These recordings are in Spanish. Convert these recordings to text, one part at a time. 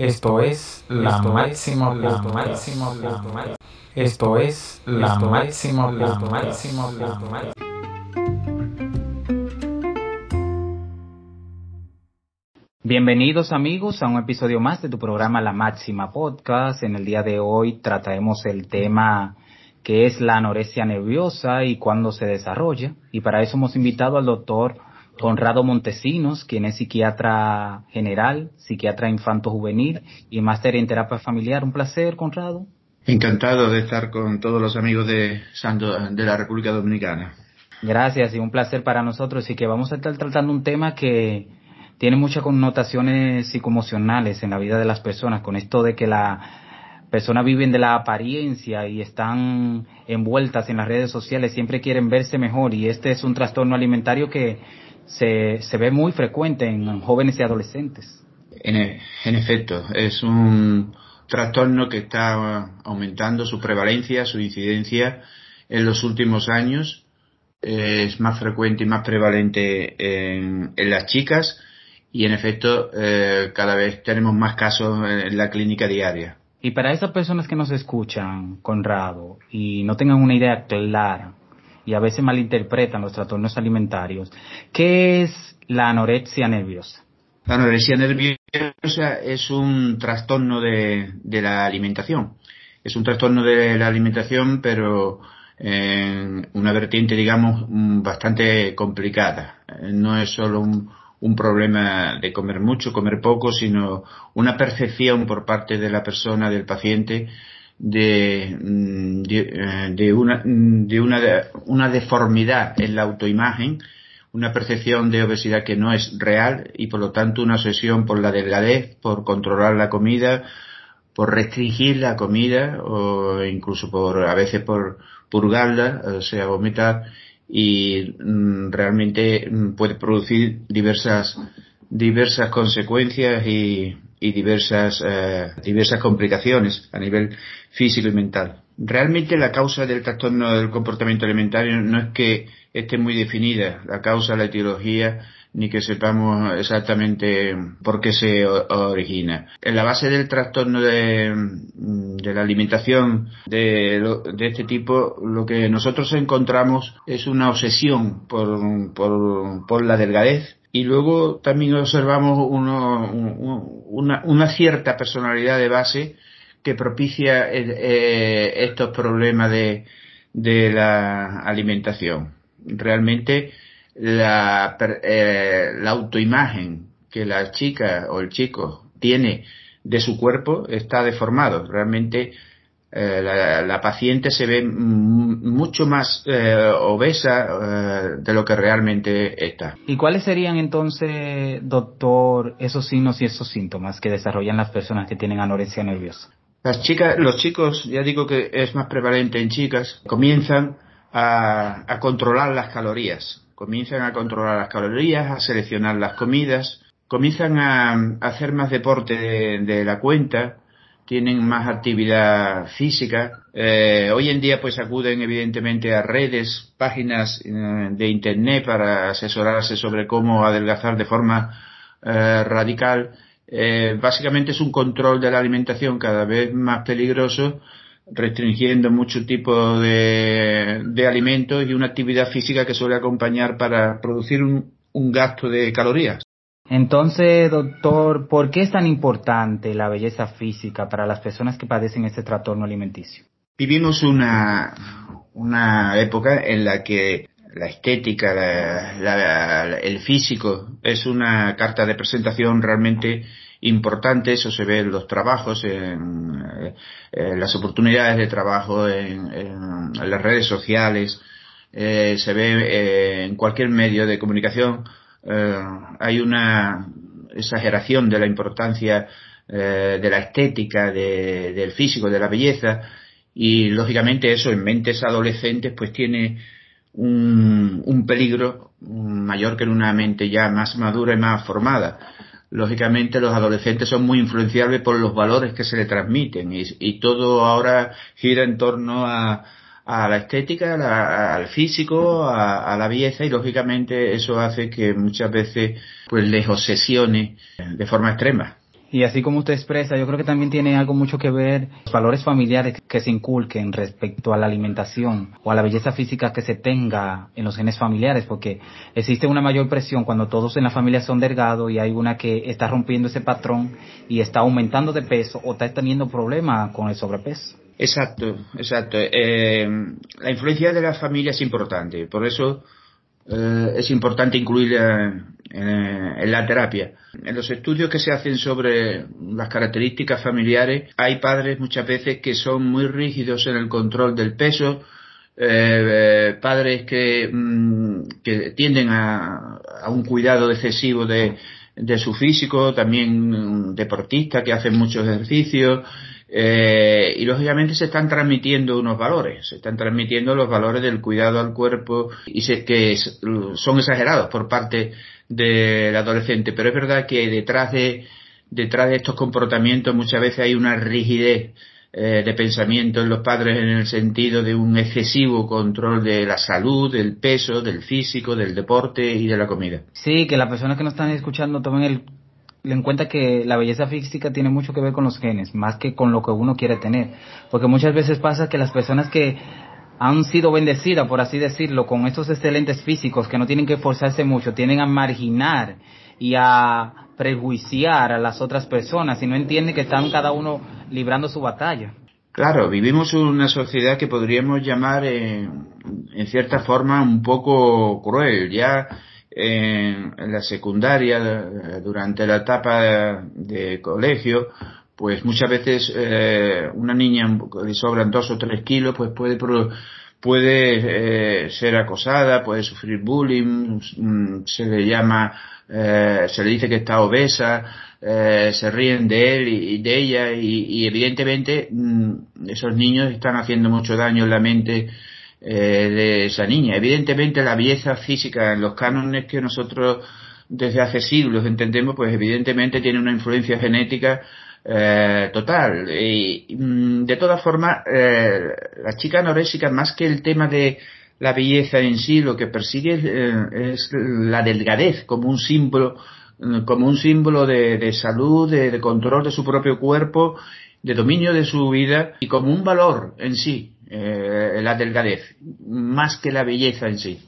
Esto es la máximo, la máximo, la máximo. Esto es la máximo, la máximo, la máximo. Bienvenidos amigos a un episodio más de tu programa La Máxima Podcast. En el día de hoy trataremos el tema que es la anorexia nerviosa y cuándo se desarrolla. Y para eso hemos invitado al doctor Conrado Montesinos, quien es psiquiatra general, psiquiatra infanto-juvenil y máster en terapia familiar. Un placer, Conrado. Encantado de estar con todos los amigos de, de la República Dominicana. Gracias y un placer para nosotros y que vamos a estar tratando un tema que tiene muchas connotaciones psicoemocionales en la vida de las personas con esto de que la personas viven de la apariencia y están envueltas en las redes sociales, siempre quieren verse mejor y este es un trastorno alimentario que se, se ve muy frecuente en jóvenes y adolescentes. En, e, en efecto, es un trastorno que está aumentando su prevalencia, su incidencia en los últimos años. Es más frecuente y más prevalente en, en las chicas y en efecto eh, cada vez tenemos más casos en la clínica diaria. Y para esas personas que nos escuchan, Conrado, y no tengan una idea clara y a veces malinterpretan los trastornos alimentarios. ¿Qué es la anorexia nerviosa? La anorexia nerviosa es un trastorno de, la alimentación. Es un trastorno de la alimentación, pero en una vertiente, digamos, bastante complicada. No es solo un, un problema de comer mucho, comer poco, sino una percepción por parte de la persona, del paciente, de, mm, eh, de, una, de una, una deformidad en la autoimagen, una percepción de obesidad que no es real y por lo tanto una obsesión por la delgadez, por controlar la comida, por restringir la comida o incluso por a veces por purgarla, o sea, vomitar. Y mm, realmente mm, puede producir diversas diversas consecuencias y, y diversas, eh, diversas complicaciones a nivel físico y mental. Realmente la causa del trastorno del comportamiento alimentario no es que esté muy definida, la causa, la etiología, ni que sepamos exactamente por qué se origina. En la base del trastorno de, de la alimentación de, de, este tipo, lo que nosotros encontramos es una obsesión por, por, por la delgadez, y luego también observamos uno, una, una, cierta personalidad de base que propicia eh, eh, estos problemas de, de, la alimentación. Realmente la, eh, la autoimagen que la chica o el chico tiene de su cuerpo está deformado. Realmente eh, la, paciente se ve mucho más eh, obesa eh, de lo que realmente está. ¿Y cuáles serían entonces, doctor, esos signos y esos síntomas que desarrollan las personas que tienen anorexia nerviosa? Las chicas, los chicos, ya digo que es más prevalente en chicas, comienzan a, a controlar las calorías, comienzan a controlar las calorías, a seleccionar las comidas, comienzan a, hacer más deporte de la cuenta, tienen más actividad física. Eh, hoy en día pues acuden evidentemente a redes, páginas eh, de internet para asesorarse sobre cómo adelgazar de forma eh, radical. básicamente es un control de la alimentación cada vez más peligroso, restringiendo mucho tipo de, de alimentos y una actividad física que suele acompañar para producir un gasto de calorías. Entonces, doctor, ¿por qué es tan importante la belleza física para las personas que padecen este trastorno alimenticio? Vivimos una, una época en la que la estética, el físico es una carta de presentación realmente importante, eso se ve en los trabajos, en, las oportunidades de trabajo, en, las redes sociales, eh, se ve eh, en cualquier medio de comunicación eh, hay una exageración de la importancia eh, de la estética, del físico, de la belleza, y lógicamente eso en mentes adolescentes pues tiene un, peligro mayor que en una mente ya más madura y más formada. Lógicamente los adolescentes son muy influenciables por los valores que se le transmiten y todo ahora gira en torno a, a la estética, al físico, a, la belleza y lógicamente eso hace que muchas veces pues les obsesione de forma extrema. Y así como usted expresa, yo creo que también tiene algo mucho que ver los valores familiares que se inculquen respecto a la alimentación o a la belleza física que se tenga en los genes familiares, porque existe una mayor presión cuando todos en la familia son delgados y hay una que está rompiendo ese patrón y está aumentando de peso o está teniendo problemas con el sobrepeso. Exacto, exacto. Eh, la influencia de la familia es importante, por eso eh, es importante incluirla en, la terapia. En los estudios que se hacen sobre las características familiares, hay padres muchas veces que son muy rígidos en el control del peso, eh, padres que, mm, que tienden a, un cuidado excesivo de, de su físico, también deportistas que hacen mucho ejercicio, eh, y lógicamente se están transmitiendo unos valores, se están transmitiendo los valores del cuidado al cuerpo y sé que son exagerados por parte del adolescente, pero es verdad que detrás de, detrás de estos comportamientos muchas veces hay una rigidez eh, de pensamiento en los padres en el sentido de un excesivo control de la salud, del peso, del físico, del deporte y de la comida. Sí, que las personas que nos están escuchando tomen el en cuenta que la belleza física tiene mucho que ver con los genes, más que con lo que uno quiere tener. Porque muchas veces pasa que las personas que han sido bendecidas, por así decirlo, con estos excelentes físicos que no tienen que esforzarse mucho, tienen a marginar y a prejuiciar a las otras personas y no entienden que están cada uno librando su batalla. Claro, vivimos una sociedad que podríamos llamar en cierta forma un poco cruel. Ya en, la secundaria, durante la etapa de, colegio, pues muchas veces eh, una niña que sobran dos o tres kilos, pues puede puede eh, ser acosada, puede sufrir bullying, mm, se le llama, eh, se le dice que está obesa, eh, se ríen de él y, de ella y, y evidentemente mm, esos niños están haciendo mucho daño en la mente eh, de esa niña. Evidentemente la belleza física en los cánones que nosotros desde hace siglos entendemos, pues evidentemente tiene una influencia genética eh, total. Y mm, de todas formas, eh, la chica anorésica, más que el tema de la belleza en sí, lo que persigue es, la delgadez como un símbolo como un símbolo de, salud, de, control de su propio cuerpo, de dominio de su vida y como un valor en sí eh, la delgadez, más que la belleza en sí.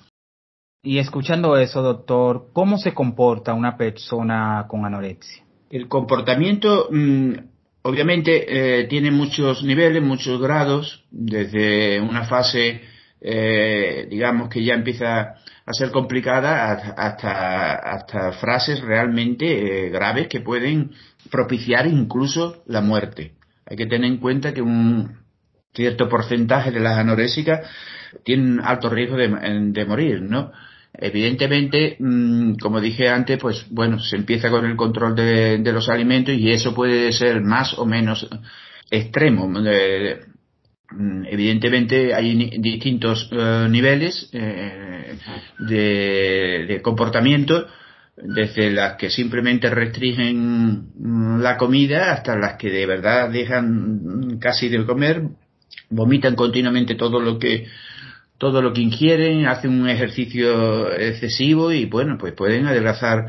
Y escuchando eso, doctor, ¿cómo se comporta una persona con anorexia? El comportamiento, mm, obviamente, eh, tiene muchos niveles, muchos grados, desde una fase, eh, digamos, que ya empieza a ser complicada hasta, hasta frases realmente graves que pueden propiciar incluso la muerte. Hay que tener en cuenta que un, cierto porcentaje de las anorésicas tienen alto riesgo de, morir, ¿no? Evidentemente, mm, como dije antes, pues bueno, se empieza con el control de, los alimentos y eso puede ser más o menos extremo. Mm, evidentemente hay distintos eh, niveles eh, de, de, comportamiento, desde las que simplemente restringen mm, la comida hasta las que de verdad dejan casi de comer vomitan continuamente todo lo que todo lo que ingieren, hacen un ejercicio excesivo y bueno, pues pueden adelgazar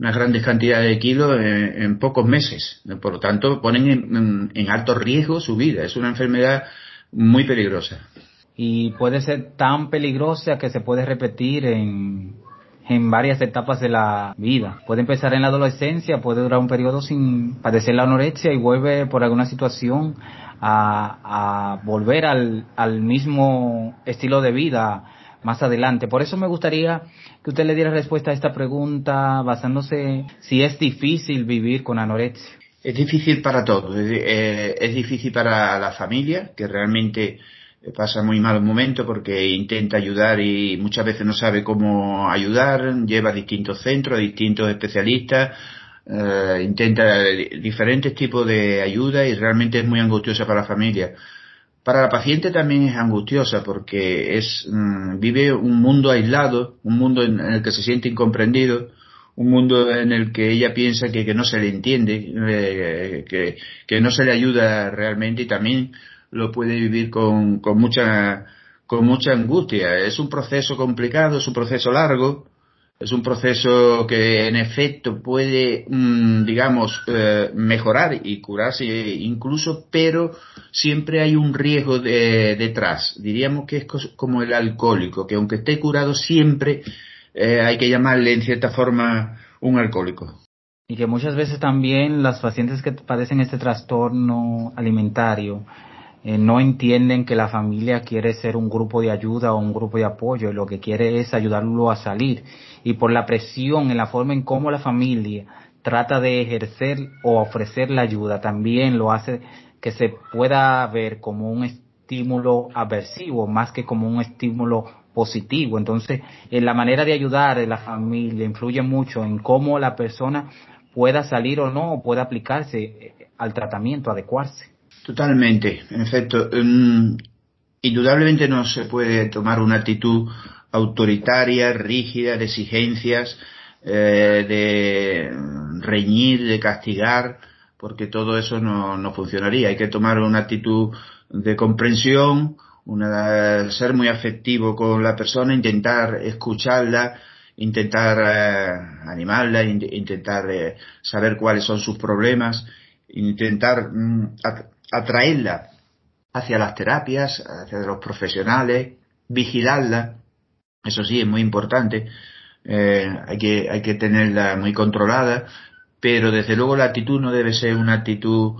unas grandes cantidades de kilos en, pocos meses. Por lo tanto, ponen en, alto riesgo su vida. Es una enfermedad muy peligrosa. Y puede ser tan peligrosa que se puede repetir en, en varias etapas de la vida. Puede empezar en la adolescencia, puede durar un periodo sin padecer la anorexia y vuelve por alguna situación a, volver al, al mismo estilo de vida más adelante. Por eso me gustaría que usted le diera respuesta a esta pregunta basándose si es difícil vivir con anorexia. Es difícil para todos. Es, eh, es difícil para la familia, que realmente pasa muy mal momento porque intenta ayudar y muchas veces no sabe cómo ayudar, lleva a distintos centros, a distintos especialistas, eh, intenta diferentes tipos de ayuda y realmente es muy angustiosa para la familia. Para la paciente también es angustiosa porque es mm, vive un mundo aislado, un mundo en, el que se siente incomprendido, un mundo en el que ella piensa que, que no se le entiende, eh, que, que, no se le ayuda realmente y también lo puede vivir con, con mucha con mucha angustia. Es un proceso complicado, es un proceso largo, es un proceso que en efecto puede, mm, digamos, eh, mejorar y curarse incluso, pero siempre hay un riesgo detrás. Diríamos que es como el alcohólico, que aunque esté curado siempre eh, hay que llamarle en cierta forma un alcohólico. Y que muchas veces también las pacientes que padecen este trastorno alimentario eh, no entienden que la familia quiere ser un grupo de ayuda o un grupo de apoyo y lo que quiere es ayudarlo a salir. Y por la presión en la forma en cómo la familia trata de ejercer o ofrecer la ayuda, también lo hace que se pueda ver como un estímulo aversivo más que como un estímulo positivo. Entonces, en la manera de ayudar de la familia influye mucho en cómo la persona pueda salir o no, pueda aplicarse eh, al tratamiento, adecuarse. Totalmente, en efecto. Mm, indudablemente no se puede tomar una actitud autoritaria, rígida, de exigencias, eh, de reñir, de castigar, porque todo eso no, no, funcionaría. Hay que tomar una actitud de comprensión, una, ser muy afectivo con la persona, intentar escucharla, intentar eh, animarla, intentar eh, saber cuáles son sus problemas, intentar mm, atraerla hacia las terapias, hacia los profesionales, vigilarla, eso sí es muy importante, eh, hay, que, hay que tenerla muy controlada, pero desde luego la actitud no debe ser una actitud,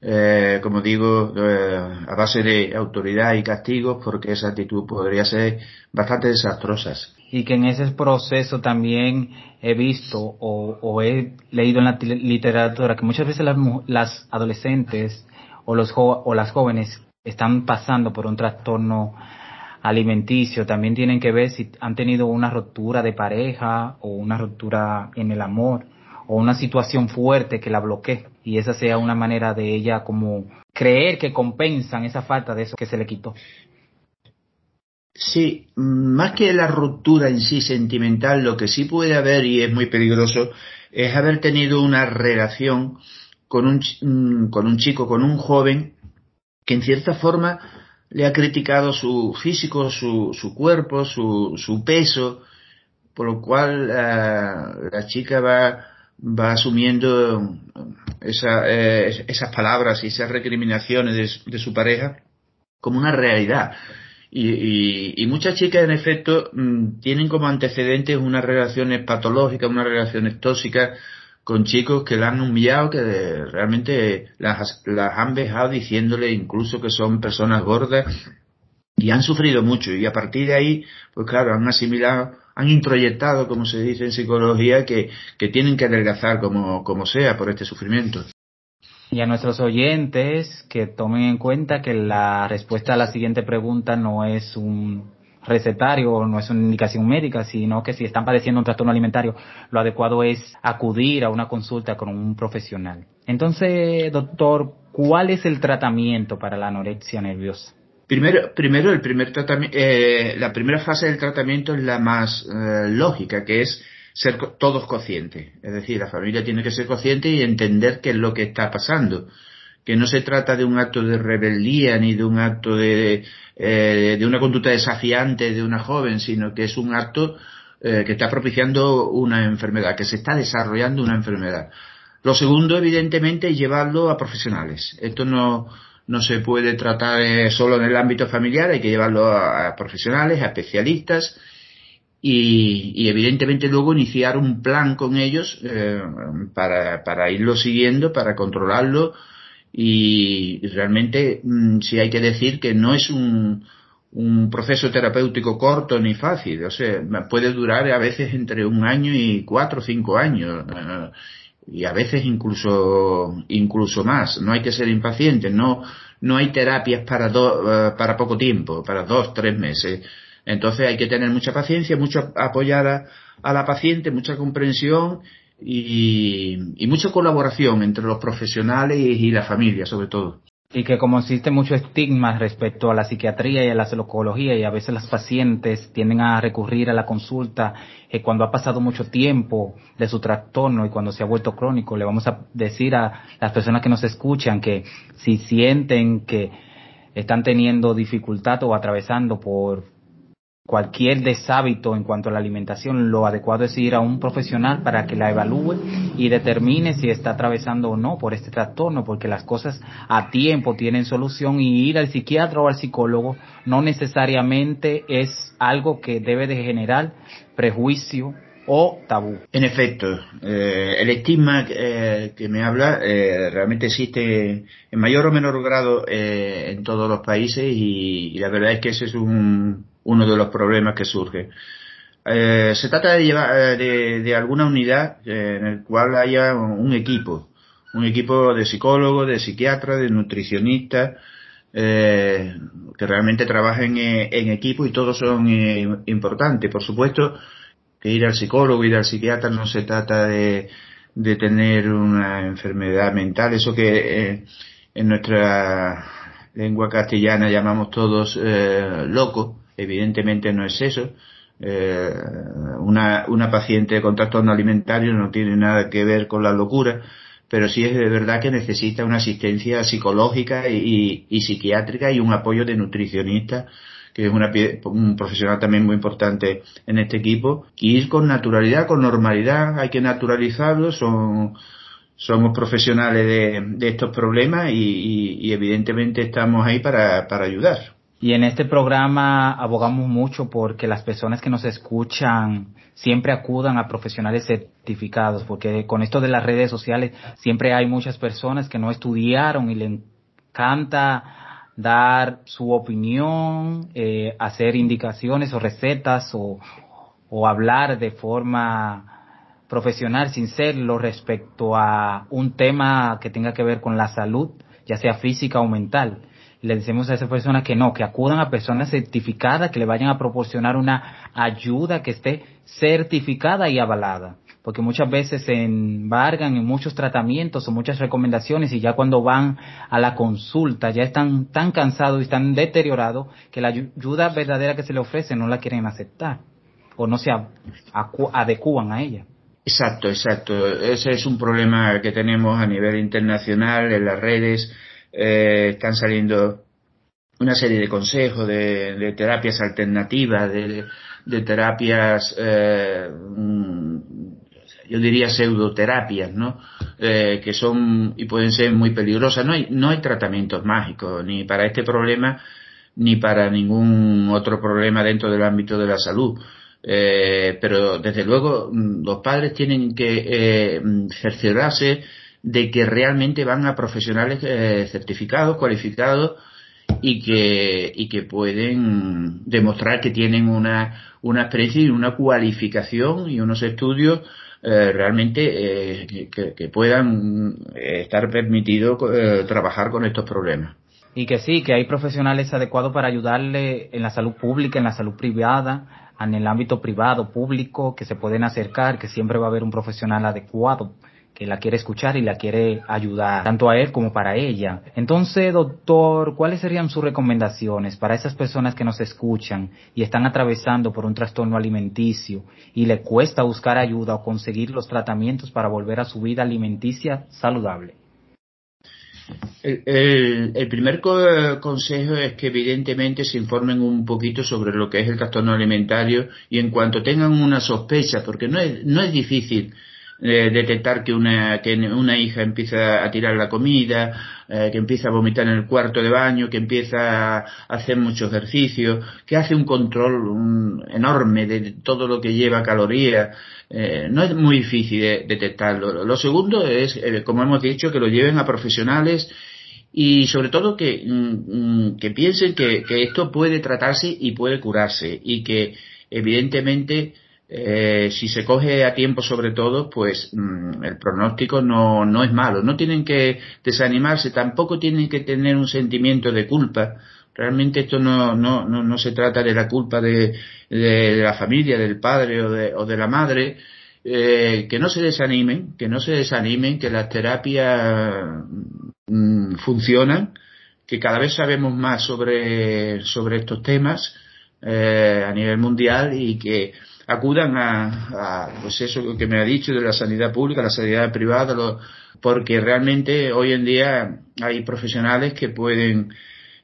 eh, como digo, eh, a base de autoridad y castigos, porque esa actitud podría ser bastante desastrosa. Y que en ese proceso también he visto o, he leído en la literatura que muchas veces las, las adolescentes o, los o las jóvenes están pasando por un trastorno alimenticio, también tienen que ver si han tenido una ruptura de pareja o una ruptura en el amor o una situación fuerte que la bloquee y esa sea una manera de ella como creer que compensan esa falta de eso que se le quitó. Sí, más que la ruptura en sí sentimental, lo que sí puede haber y es muy peligroso es haber tenido una relación con un, con un chico, con un joven, que en cierta forma le ha criticado su físico, su, su cuerpo, su, su peso, por lo cual eh, la chica va, va asumiendo esa, eh, esas palabras y esas recriminaciones de, su pareja como una realidad. Y, y, muchas chicas, en efecto, mm, tienen como antecedentes unas relaciones patológicas, unas relaciones tóxicas, con chicos que la han humillado, que realmente las, las han dejado diciéndole incluso que son personas gordas y han sufrido mucho y a partir de ahí, pues claro, han asimilado, han introyectado, como se dice en psicología, que, que tienen que adelgazar como, como sea por este sufrimiento. Y a nuestros oyentes que tomen en cuenta que la respuesta a la siguiente pregunta no es un recetario, no es una indicación médica, sino que si están padeciendo un trastorno alimentario, lo adecuado es acudir a una consulta con un profesional. Entonces, doctor, ¿cuál es el tratamiento para la anorexia nerviosa? Primero, primero el primer eh, la primera fase del tratamiento es la más eh, lógica, que es ser todos conscientes. Es decir, la familia tiene que ser consciente y entender qué es lo que está pasando que no se trata de un acto de rebeldía ni de un acto de, eh, de una conducta desafiante de una joven, sino que es un acto eh, que está propiciando una enfermedad, que se está desarrollando una enfermedad. Lo segundo, evidentemente, es llevarlo a profesionales. Esto no, no se puede tratar eh, solo en el ámbito familiar, hay que llevarlo a, profesionales, a especialistas y, y, evidentemente luego iniciar un plan con ellos para, para irlo siguiendo, para controlarlo y realmente mm, sí hay que decir que no es un, un proceso terapéutico corto ni fácil, o sea, puede durar a veces entre un año y cuatro o cinco años eh, y a veces incluso incluso más. No hay que ser impaciente, no no hay terapias para do, eh, para poco tiempo, para dos tres meses. Entonces hay que tener mucha paciencia, mucho apoyar a la paciente, mucha comprensión y, mucha colaboración entre los profesionales y, la familia, sobre todo. Y que como existe mucho estigma respecto a la psiquiatría y a la psicología y a veces las pacientes tienden a recurrir a la consulta eh, cuando ha pasado mucho tiempo de su trastorno y cuando se ha vuelto crónico, le vamos a decir a las personas que nos escuchan que si sienten que están teniendo dificultad o atravesando por cualquier deshábito en cuanto a la alimentación, lo adecuado es ir a un profesional para que la evalúe y determine si está atravesando o no por este trastorno, porque las cosas a tiempo tienen solución y ir al psiquiatra o al psicólogo no necesariamente es algo que debe de generar prejuicio o tabú. En efecto, eh, el estigma eh, que me habla eh, realmente existe en mayor o menor grado en todos los países y, la verdad es que ese es un, uno de los problemas que surge. se trata de, llevar, de, alguna unidad en el cual haya un equipo, un equipo de psicólogos, de psiquiatras, de nutricionistas, que realmente trabajen en, equipo y todos son importantes. Por supuesto, que ir al psicólogo, ir al psiquiatra no se trata de, de tener una enfermedad mental, eso que eh, en nuestra lengua castellana llamamos todos eh, locos, evidentemente no es eso. Eh, una, una paciente con trastorno alimentario no tiene nada que ver con la locura, pero sí es de verdad que necesita una asistencia psicológica y, y psiquiátrica y un apoyo de nutricionista que es una, un profesional también muy importante en este equipo, y ir con naturalidad, con normalidad, hay que naturalizarlo, son, somos profesionales de, de estos problemas y, y, evidentemente estamos ahí para, para ayudar. Y en este programa abogamos mucho porque las personas que nos escuchan siempre acudan a profesionales certificados, porque con esto de las redes sociales siempre hay muchas personas que no estudiaron y le encanta dar su opinión, eh, hacer indicaciones o recetas o, o hablar de forma profesional sin serlo respecto a un tema que tenga que ver con la salud, ya sea física o mental. Le decimos a esas personas que no, que acudan a personas certificadas, que le vayan a proporcionar una ayuda que esté certificada y avalada porque muchas veces se embargan en muchos tratamientos o muchas recomendaciones y ya cuando van a la consulta ya están tan cansados y están deteriorados que la ayuda verdadera que se le ofrece no la quieren aceptar o no se adecuan a ella. Exacto, exacto. Ese es un problema que tenemos a nivel internacional en las redes. Eh, están saliendo una serie de consejos de, terapias alternativas, de, terapias eh, yo diría pseudoterapias, ¿no? Eh, que son y pueden ser muy peligrosas. No hay, no hay tratamientos mágicos ni para este problema ni para ningún otro problema dentro del ámbito de la salud. Eh, pero desde luego mm, los padres tienen que eh, cerciorarse de que realmente van a profesionales eh, certificados, cualificados y que, y que pueden demostrar que tienen una, una experiencia y una cualificación y unos estudios eh, realmente eh, que, puedan eh, estar permitidos trabajar con estos problemas. Y que sí, que hay profesionales adecuados para ayudarle en la salud pública, en la salud privada, en el ámbito privado, público, que se pueden acercar, que siempre va a haber un profesional adecuado que la quiere escuchar y la quiere ayudar, tanto a él como para ella. Entonces, doctor, ¿cuáles serían sus recomendaciones para esas personas que nos escuchan y están atravesando por un trastorno alimenticio y le cuesta buscar ayuda o conseguir los tratamientos para volver a su vida alimenticia saludable? El, primer consejo es que evidentemente se informen un poquito sobre lo que es el trastorno alimentario y en cuanto tengan una sospecha, porque no es, no es difícil eh, detectar que una, que una hija empieza a tirar la comida, eh, que empieza a vomitar en el cuarto de baño, que empieza a hacer mucho ejercicio, que hace un control enorme de todo lo que lleva calorías. Eh, no es muy difícil de, detectarlo. Lo segundo es, como hemos dicho, que lo lleven a profesionales y sobre todo que, mm, que piensen que esto puede tratarse y puede curarse y que evidentemente eh, si se coge a tiempo sobre todo, pues mm, el pronóstico no, no es malo. No tienen que desanimarse, tampoco tienen que tener un sentimiento de culpa. Realmente esto no, no, no, no se trata de la culpa de, la familia, del padre o de, o de la madre. Eh, que no se desanimen, que no se desanimen, que las terapias mm, funcionan, que cada vez sabemos más sobre, sobre estos temas eh, a nivel mundial y que acudan a, pues eso que me ha dicho de la sanidad pública, la sanidad privada, porque realmente hoy en día hay profesionales que pueden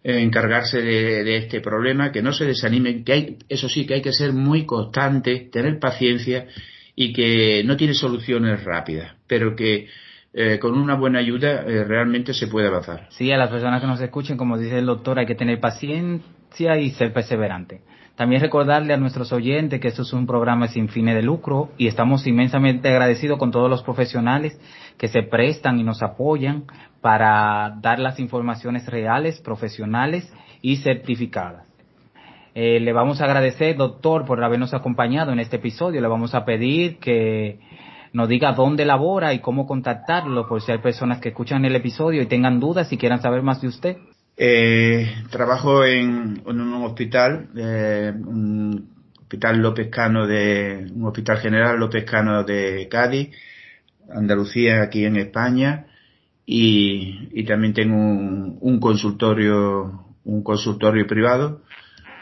encargarse de, este problema, que no se desanimen, que hay, eso sí, que hay que ser muy constante, tener paciencia y que no tiene soluciones rápidas, pero que eh, con una buena ayuda eh, realmente se puede avanzar. Sí, a las personas que nos escuchen, como dice el doctor, hay que tener paciencia y ser perseverante. También recordarle a nuestros oyentes que esto es un programa sin fines de lucro y estamos inmensamente agradecidos con todos los profesionales que se prestan y nos apoyan para dar las informaciones reales, profesionales y certificadas. Eh, le vamos a agradecer, doctor, por habernos acompañado en este episodio. Le vamos a pedir que nos diga dónde labora y cómo contactarlo, por si hay personas que escuchan el episodio y tengan dudas y quieran saber más de usted. Eh, trabajo en, un hospital, eh, un hospital López Cano de, un hospital general López Cano de Cádiz, Andalucía aquí en España y, también tengo un, consultorio, un consultorio privado.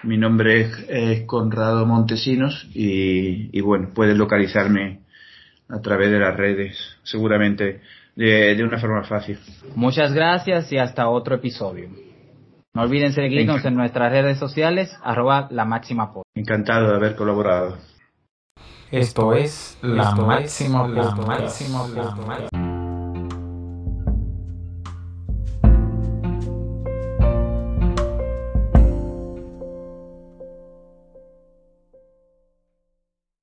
Mi nombre es, Conrado Montesinos y, bueno, puedes localizarme a través de las redes, seguramente de, una forma fácil. Muchas gracias y hasta otro episodio. No olviden seguirnos en nuestras redes sociales, arroba la máxima Encantado de haber colaborado. Esto es la máxima, la máxima, la máxima.